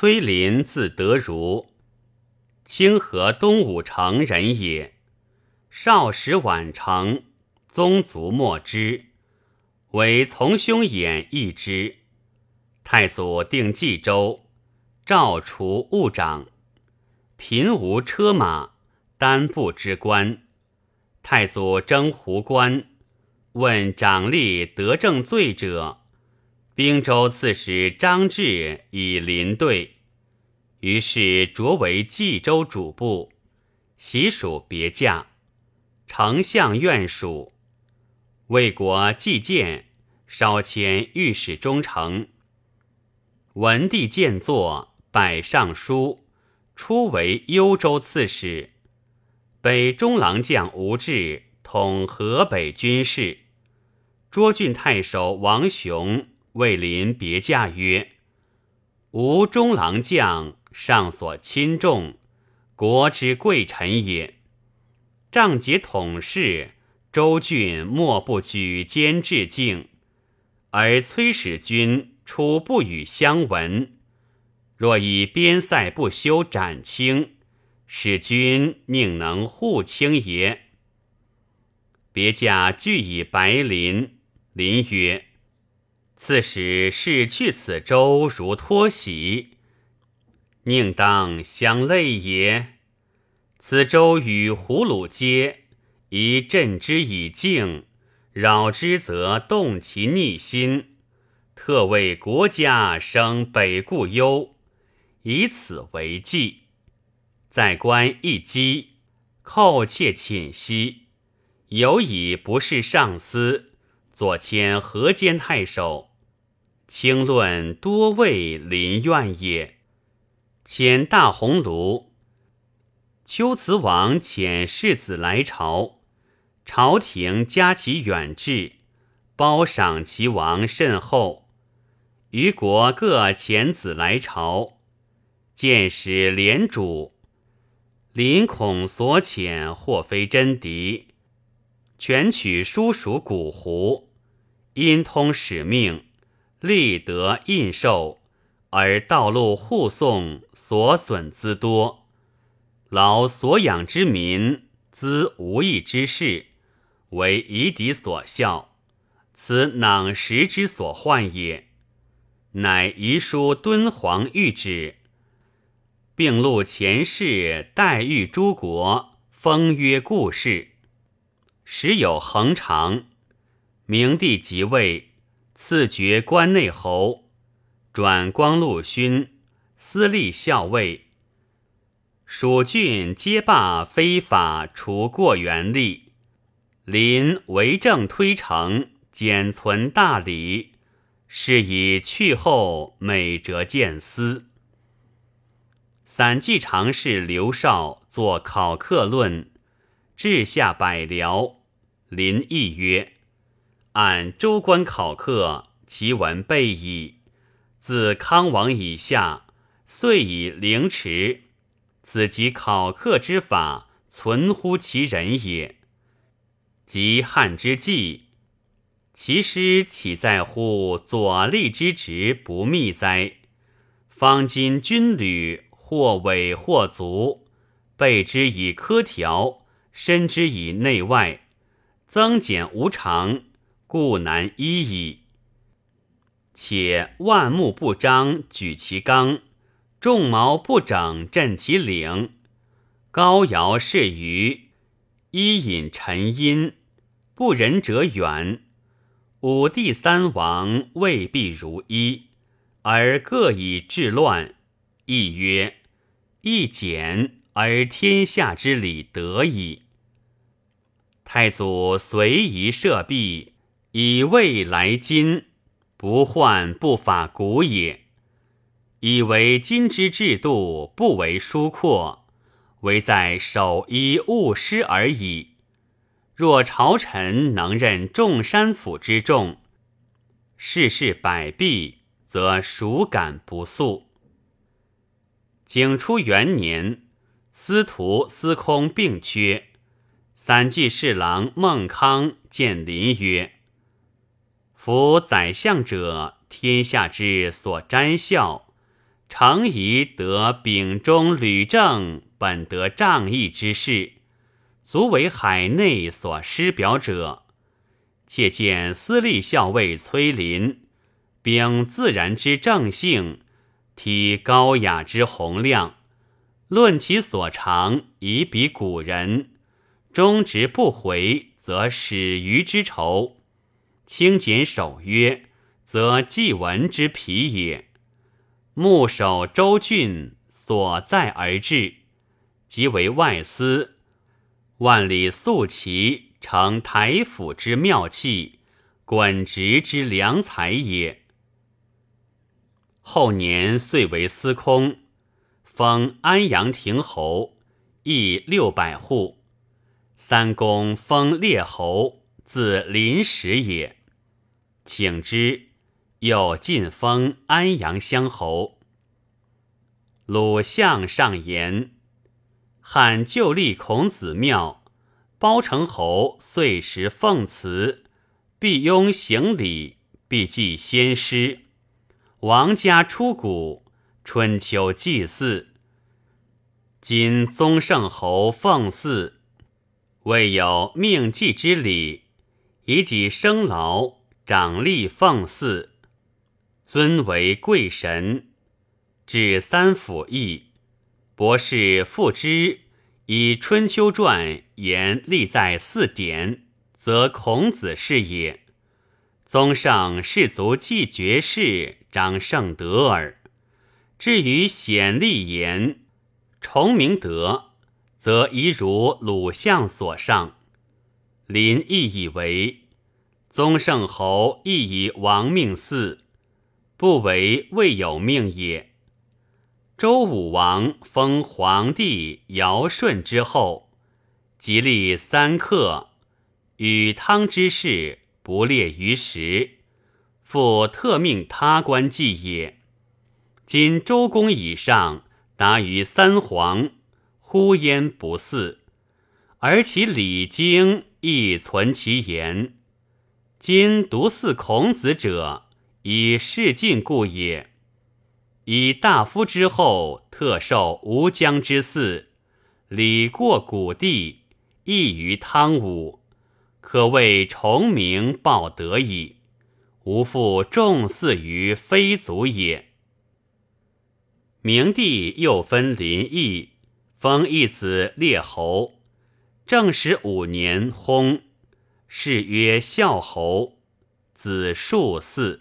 崔林字德如，清河东武城人也。少时晚成，宗族莫之，为从兄衍一之。太祖定冀州，赵除务长，贫无车马，单不之官。太祖征胡关，问长吏得正罪者。兵州刺史张志以临对，于是擢为冀州主簿，习属别驾，丞相院属，魏国季建稍迁御史中丞。文帝见作，拜尚书，初为幽州刺史，北中郎将吴志统河北军事，涿郡太守王雄。魏临别驾曰：“吾中郎将，上所亲重，国之贵臣也。仗节统事，周郡莫不举荐致敬。而崔使君处不与相闻，若以边塞不修斩清，使君宁能护清也？”别驾俱以白临，临曰。刺史是去此州如脱席，宁当相累也。此州与胡虏接，宜镇之以静，扰之则动其逆心。特为国家生北固忧，以此为计。在官一击，寇窃寝息，有以不是上司，左迁河间太守。清论多为临怨也。遣大鸿胪，丘辞王遣世子来朝，朝廷加其远志，褒赏其王甚厚。余国各遣子来朝，见使连主，临恐所遣或非真敌，全取叔属古胡，因通使命。立德印绶，而道路护送所损资多，劳所养之民资无益之事，为夷狄所效，此囊实之所患也。乃遗书敦煌谕旨，并录前世待遇诸国，封约故事。时有恒长，明帝即位。赐爵关内侯，转光禄勋，司隶校尉。蜀郡皆罢非法除过元吏，临为政推诚，简存大礼，是以去后美折见思。散记常侍刘绍作考课论，治下百僚。临亦曰。按州官考课，其文备矣。自康王以下，遂以凌迟。此即考课之法，存乎其人也。及汉之际，其师岂在乎左吏之职不密哉？方今军旅或伪或足，备之以科条，申之以内外，增减无常。故难依矣。且万目不张，举其纲；众毛不整，振其领。高尧是虞，伊尹陈因，不仁者远。五帝三王未必如一，而各以治乱。亦曰：一简而天下之理得矣。太祖随宜设币。以未来今，不患不法古也。以为今之制度不为疏阔，唯在守一务失而已。若朝臣能任众山府之众，世事百弊，则孰敢不肃？景初元年，司徒、司空并缺，散骑侍郎孟康见林曰。夫宰相者，天下之所瞻效，常宜得秉忠履正，本得仗义之事，足为海内所师表者。且见私立校尉崔林，秉自然之正性，体高雅之洪亮，论其所长，以比古人。终直不回，则始于之仇；轻简守约，则祭文之皮也。牧守周郡，所在而治，即为外司，万里素齐，成台府之妙器，滚直之良才也。后年遂为司空，封安阳亭侯，邑六百户。三公封列侯，自临时也。请之，又晋封安阳乡侯。鲁相上言：汉旧立孔子庙，包成侯岁时奉祠，必拥行礼，必祭先师。王家出谷，春秋祭祀。今宗圣侯奉祀。未有命祭之礼，以己生劳，长吏奉祀，尊为贵神。至三府邑，博士复之，以《春秋传》言立在四典，则孔子是也。宗上士族既绝世，长圣德耳。至于显立言，崇明德。则宜如鲁相所上，林亦以为宗圣侯亦以王命祀，不为未有命也。周武王封皇帝尧舜之后，即立三克，与汤之事不列于时，复特命他官祭也。今周公以上达于三皇。呼焉不祀，而其礼经亦存其言。今独祀孔子者，以事尽故也。以大夫之后，特受吴江之祀，礼过古地，异于汤武，可谓崇明报德矣。无复重祀于非族也。明帝又分临邑。封一子列侯，正始五年薨，是曰孝侯，子庶嗣。